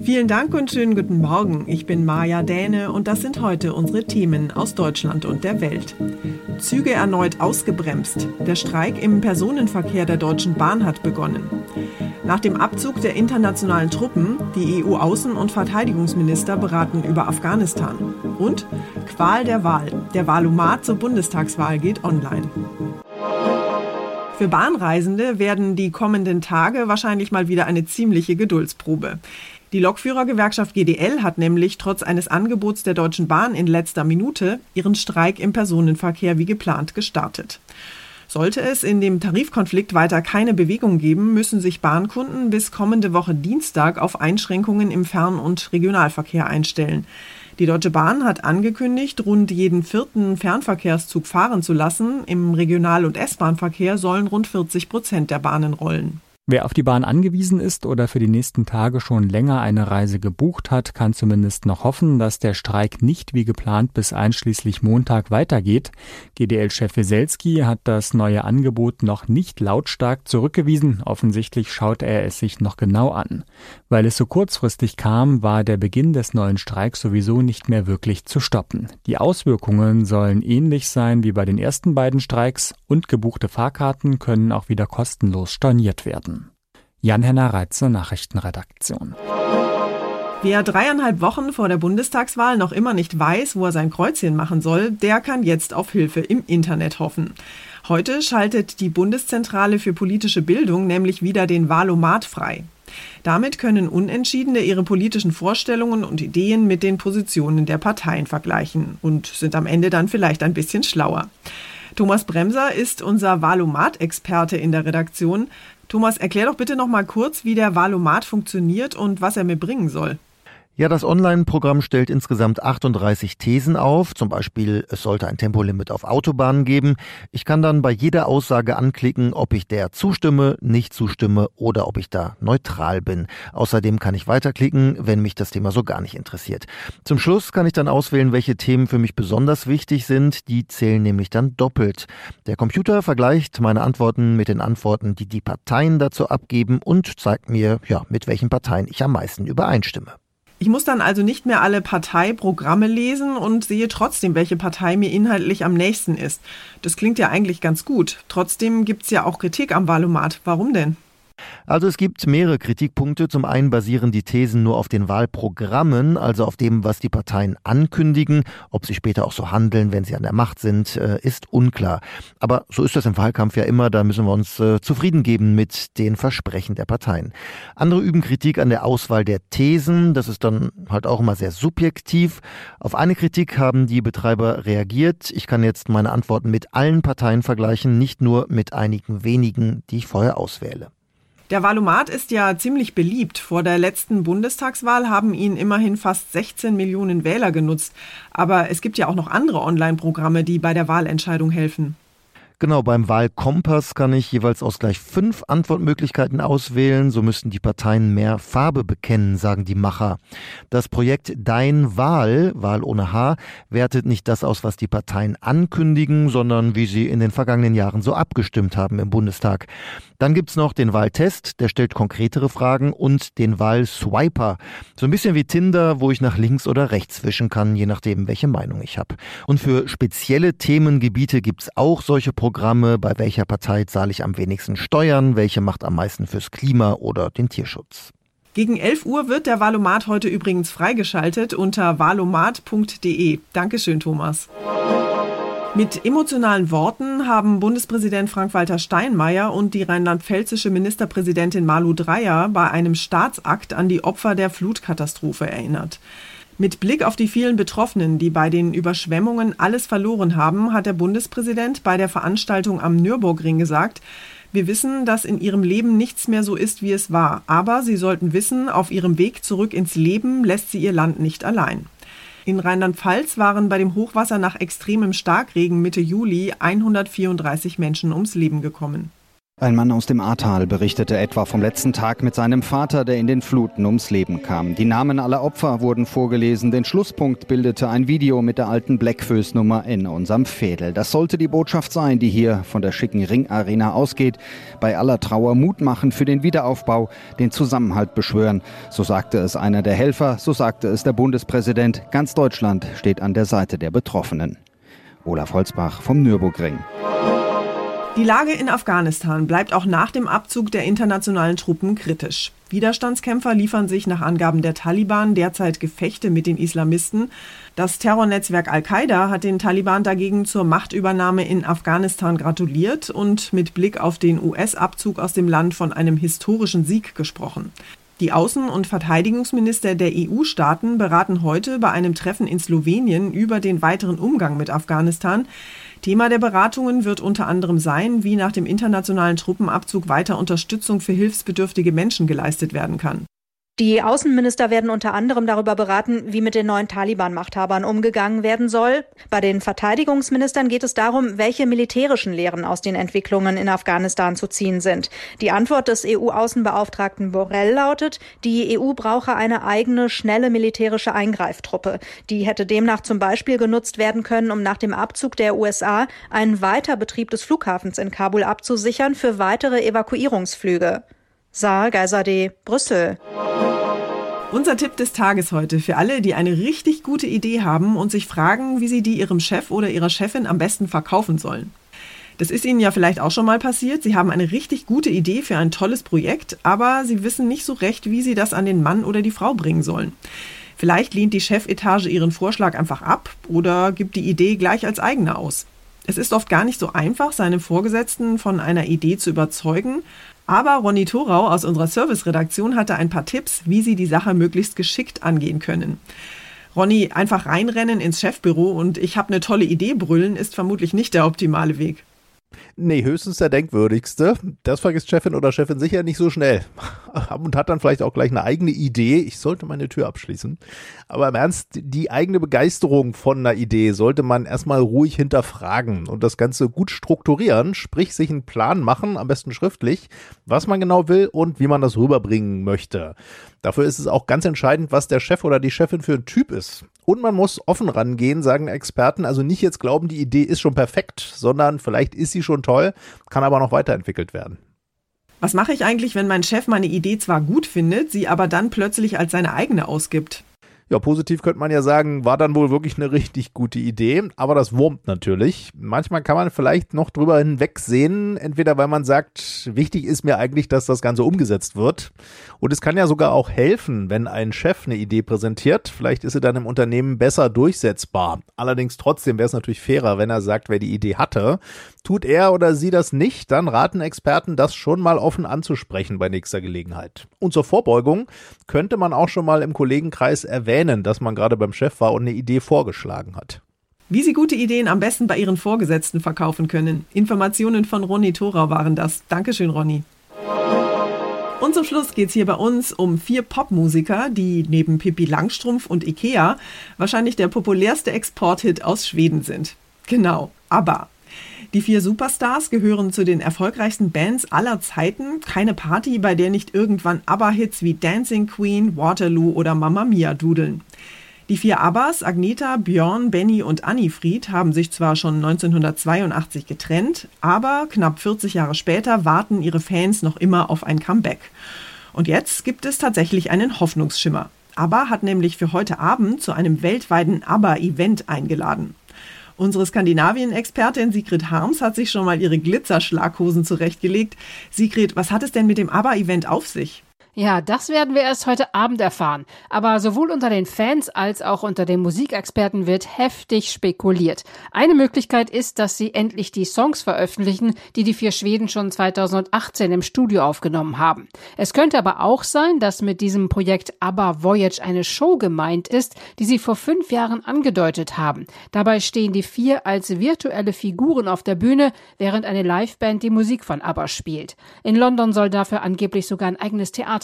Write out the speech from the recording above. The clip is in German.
Vielen Dank und schönen guten Morgen. Ich bin Maja Däne und das sind heute unsere Themen aus Deutschland und der Welt. Züge erneut ausgebremst. Der Streik im Personenverkehr der Deutschen Bahn hat begonnen. Nach dem Abzug der internationalen Truppen, die EU-Außen- und Verteidigungsminister beraten über Afghanistan. Und Qual der Wahl. Der Wahlomat zur Bundestagswahl geht online. Für Bahnreisende werden die kommenden Tage wahrscheinlich mal wieder eine ziemliche Geduldsprobe. Die Lokführergewerkschaft GDL hat nämlich trotz eines Angebots der Deutschen Bahn in letzter Minute ihren Streik im Personenverkehr wie geplant gestartet. Sollte es in dem Tarifkonflikt weiter keine Bewegung geben, müssen sich Bahnkunden bis kommende Woche Dienstag auf Einschränkungen im Fern- und Regionalverkehr einstellen. Die Deutsche Bahn hat angekündigt, rund jeden vierten Fernverkehrszug fahren zu lassen. Im Regional- und S-Bahn-Verkehr sollen rund 40 Prozent der Bahnen rollen. Wer auf die Bahn angewiesen ist oder für die nächsten Tage schon länger eine Reise gebucht hat, kann zumindest noch hoffen, dass der Streik nicht wie geplant bis einschließlich Montag weitergeht. GDL-Chef Weselski hat das neue Angebot noch nicht lautstark zurückgewiesen. Offensichtlich schaut er es sich noch genau an. Weil es so kurzfristig kam, war der Beginn des neuen Streiks sowieso nicht mehr wirklich zu stoppen. Die Auswirkungen sollen ähnlich sein wie bei den ersten beiden Streiks und gebuchte Fahrkarten können auch wieder kostenlos storniert werden. Jan-Henner Reitze, Nachrichtenredaktion. Wer dreieinhalb Wochen vor der Bundestagswahl noch immer nicht weiß, wo er sein Kreuzchen machen soll, der kann jetzt auf Hilfe im Internet hoffen. Heute schaltet die Bundeszentrale für politische Bildung nämlich wieder den Wahlomat frei. Damit können Unentschiedene ihre politischen Vorstellungen und Ideen mit den Positionen der Parteien vergleichen und sind am Ende dann vielleicht ein bisschen schlauer. Thomas Bremser ist unser Wahlomat-Experte in der Redaktion. Thomas, erklär doch bitte noch mal kurz, wie der Wahlomat funktioniert und was er mir bringen soll. Ja, das Online-Programm stellt insgesamt 38 Thesen auf. Zum Beispiel, es sollte ein Tempolimit auf Autobahnen geben. Ich kann dann bei jeder Aussage anklicken, ob ich der zustimme, nicht zustimme oder ob ich da neutral bin. Außerdem kann ich weiterklicken, wenn mich das Thema so gar nicht interessiert. Zum Schluss kann ich dann auswählen, welche Themen für mich besonders wichtig sind. Die zählen nämlich dann doppelt. Der Computer vergleicht meine Antworten mit den Antworten, die die Parteien dazu abgeben und zeigt mir, ja, mit welchen Parteien ich am meisten übereinstimme. Ich muss dann also nicht mehr alle Parteiprogramme lesen und sehe trotzdem, welche Partei mir inhaltlich am nächsten ist. Das klingt ja eigentlich ganz gut. Trotzdem gibt es ja auch Kritik am Valomat. Warum denn? Also es gibt mehrere Kritikpunkte. Zum einen basieren die Thesen nur auf den Wahlprogrammen, also auf dem, was die Parteien ankündigen. Ob sie später auch so handeln, wenn sie an der Macht sind, äh, ist unklar. Aber so ist das im Wahlkampf ja immer. Da müssen wir uns äh, zufrieden geben mit den Versprechen der Parteien. Andere üben Kritik an der Auswahl der Thesen. Das ist dann halt auch immer sehr subjektiv. Auf eine Kritik haben die Betreiber reagiert. Ich kann jetzt meine Antworten mit allen Parteien vergleichen, nicht nur mit einigen wenigen, die ich vorher auswähle. Der Valomat ist ja ziemlich beliebt. Vor der letzten Bundestagswahl haben ihn immerhin fast 16 Millionen Wähler genutzt. Aber es gibt ja auch noch andere Online-Programme, die bei der Wahlentscheidung helfen. Genau, beim Wahlkompass kann ich jeweils aus gleich fünf Antwortmöglichkeiten auswählen. So müssten die Parteien mehr Farbe bekennen, sagen die Macher. Das Projekt Dein Wahl, Wahl ohne H, wertet nicht das aus, was die Parteien ankündigen, sondern wie sie in den vergangenen Jahren so abgestimmt haben im Bundestag. Dann gibt's noch den Wahltest, der stellt konkretere Fragen und den Wahlswiper. So ein bisschen wie Tinder, wo ich nach links oder rechts wischen kann, je nachdem, welche Meinung ich habe. Und für spezielle Themengebiete gibt's auch solche Programme, bei welcher Partei zahle ich am wenigsten Steuern, welche macht am meisten fürs Klima oder den Tierschutz. Gegen 11 Uhr wird der Valomat heute übrigens freigeschaltet unter valomat.de. Dankeschön, Thomas. Mit emotionalen Worten haben Bundespräsident Frank-Walter Steinmeier und die rheinland-pfälzische Ministerpräsidentin Malu Dreyer bei einem Staatsakt an die Opfer der Flutkatastrophe erinnert. Mit Blick auf die vielen Betroffenen, die bei den Überschwemmungen alles verloren haben, hat der Bundespräsident bei der Veranstaltung am Nürburgring gesagt, wir wissen, dass in ihrem Leben nichts mehr so ist, wie es war, aber sie sollten wissen, auf ihrem Weg zurück ins Leben lässt sie ihr Land nicht allein. In Rheinland-Pfalz waren bei dem Hochwasser nach extremem Starkregen Mitte Juli 134 Menschen ums Leben gekommen. Ein Mann aus dem Ahrtal berichtete etwa vom letzten Tag mit seinem Vater, der in den Fluten ums Leben kam. Die Namen aller Opfer wurden vorgelesen. Den Schlusspunkt bildete ein Video mit der alten Blackfoes-Nummer in unserem Fädel. Das sollte die Botschaft sein, die hier von der schicken Ringarena ausgeht. Bei aller Trauer Mut machen für den Wiederaufbau, den Zusammenhalt beschwören. So sagte es einer der Helfer, so sagte es der Bundespräsident. Ganz Deutschland steht an der Seite der Betroffenen. Olaf Holzbach vom Nürburgring. Die Lage in Afghanistan bleibt auch nach dem Abzug der internationalen Truppen kritisch. Widerstandskämpfer liefern sich nach Angaben der Taliban derzeit Gefechte mit den Islamisten. Das Terrornetzwerk Al-Qaida hat den Taliban dagegen zur Machtübernahme in Afghanistan gratuliert und mit Blick auf den US-Abzug aus dem Land von einem historischen Sieg gesprochen. Die Außen- und Verteidigungsminister der EU-Staaten beraten heute bei einem Treffen in Slowenien über den weiteren Umgang mit Afghanistan. Thema der Beratungen wird unter anderem sein, wie nach dem internationalen Truppenabzug weiter Unterstützung für hilfsbedürftige Menschen geleistet werden kann. Die Außenminister werden unter anderem darüber beraten, wie mit den neuen Taliban-Machthabern umgegangen werden soll. Bei den Verteidigungsministern geht es darum, welche militärischen Lehren aus den Entwicklungen in Afghanistan zu ziehen sind. Die Antwort des EU-Außenbeauftragten Borrell lautet, die EU brauche eine eigene, schnelle militärische Eingreiftruppe. Die hätte demnach zum Beispiel genutzt werden können, um nach dem Abzug der USA einen Weiterbetrieb des Flughafens in Kabul abzusichern für weitere Evakuierungsflüge. Saar Geiserde, Brüssel. Unser Tipp des Tages heute für alle, die eine richtig gute Idee haben und sich fragen, wie sie die ihrem Chef oder ihrer Chefin am besten verkaufen sollen. Das ist Ihnen ja vielleicht auch schon mal passiert. Sie haben eine richtig gute Idee für ein tolles Projekt, aber Sie wissen nicht so recht, wie Sie das an den Mann oder die Frau bringen sollen. Vielleicht lehnt die Chefetage Ihren Vorschlag einfach ab oder gibt die Idee gleich als eigene aus. Es ist oft gar nicht so einfach, seine Vorgesetzten von einer Idee zu überzeugen, aber Ronny Thorau aus unserer Serviceredaktion hatte ein paar Tipps, wie Sie die Sache möglichst geschickt angehen können. Ronny, einfach reinrennen ins Chefbüro und ich habe eine tolle Idee brüllen, ist vermutlich nicht der optimale Weg. Nee, höchstens der denkwürdigste. Das vergisst Chefin oder Chefin sicher nicht so schnell. Und hat dann vielleicht auch gleich eine eigene Idee. Ich sollte meine Tür abschließen. Aber im Ernst, die eigene Begeisterung von einer Idee sollte man erstmal ruhig hinterfragen und das Ganze gut strukturieren, sprich sich einen Plan machen, am besten schriftlich, was man genau will und wie man das rüberbringen möchte. Dafür ist es auch ganz entscheidend, was der Chef oder die Chefin für ein Typ ist. Und man muss offen rangehen, sagen Experten. Also nicht jetzt glauben, die Idee ist schon perfekt, sondern vielleicht ist sie schon toll, kann aber noch weiterentwickelt werden. Was mache ich eigentlich, wenn mein Chef meine Idee zwar gut findet, sie aber dann plötzlich als seine eigene ausgibt? Ja, positiv könnte man ja sagen, war dann wohl wirklich eine richtig gute Idee, aber das wurmt natürlich. Manchmal kann man vielleicht noch drüber hinwegsehen, entweder weil man sagt, wichtig ist mir eigentlich, dass das Ganze umgesetzt wird. Und es kann ja sogar auch helfen, wenn ein Chef eine Idee präsentiert. Vielleicht ist sie dann im Unternehmen besser durchsetzbar. Allerdings trotzdem wäre es natürlich fairer, wenn er sagt, wer die Idee hatte. Tut er oder sie das nicht, dann raten Experten, das schon mal offen anzusprechen bei nächster Gelegenheit. Und zur Vorbeugung könnte man auch schon mal im Kollegenkreis erwähnen, dass man gerade beim Chef war und eine Idee vorgeschlagen hat. Wie Sie gute Ideen am besten bei Ihren Vorgesetzten verkaufen können. Informationen von Ronny Thora waren das. Dankeschön, Ronny. Und zum Schluss geht es hier bei uns um vier Popmusiker, die neben Pippi Langstrumpf und Ikea wahrscheinlich der populärste Exporthit aus Schweden sind. Genau, ABBA. Die vier Superstars gehören zu den erfolgreichsten Bands aller Zeiten. Keine Party, bei der nicht irgendwann ABBA-Hits wie Dancing Queen, Waterloo oder Mamma Mia dudeln. Die vier Abbas, Agneta, Björn, Benny und Annifried, haben sich zwar schon 1982 getrennt, aber knapp 40 Jahre später warten ihre Fans noch immer auf ein Comeback. Und jetzt gibt es tatsächlich einen Hoffnungsschimmer. ABBA hat nämlich für heute Abend zu einem weltweiten ABBA-Event eingeladen. Unsere Skandinavien-Expertin Sigrid Harms hat sich schon mal ihre Glitzerschlaghosen zurechtgelegt. Sigrid, was hat es denn mit dem ABBA-Event auf sich? Ja, das werden wir erst heute Abend erfahren. Aber sowohl unter den Fans als auch unter den Musikexperten wird heftig spekuliert. Eine Möglichkeit ist, dass sie endlich die Songs veröffentlichen, die die vier Schweden schon 2018 im Studio aufgenommen haben. Es könnte aber auch sein, dass mit diesem Projekt ABBA Voyage eine Show gemeint ist, die sie vor fünf Jahren angedeutet haben. Dabei stehen die vier als virtuelle Figuren auf der Bühne, während eine Liveband die Musik von ABBA spielt. In London soll dafür angeblich sogar ein eigenes Theater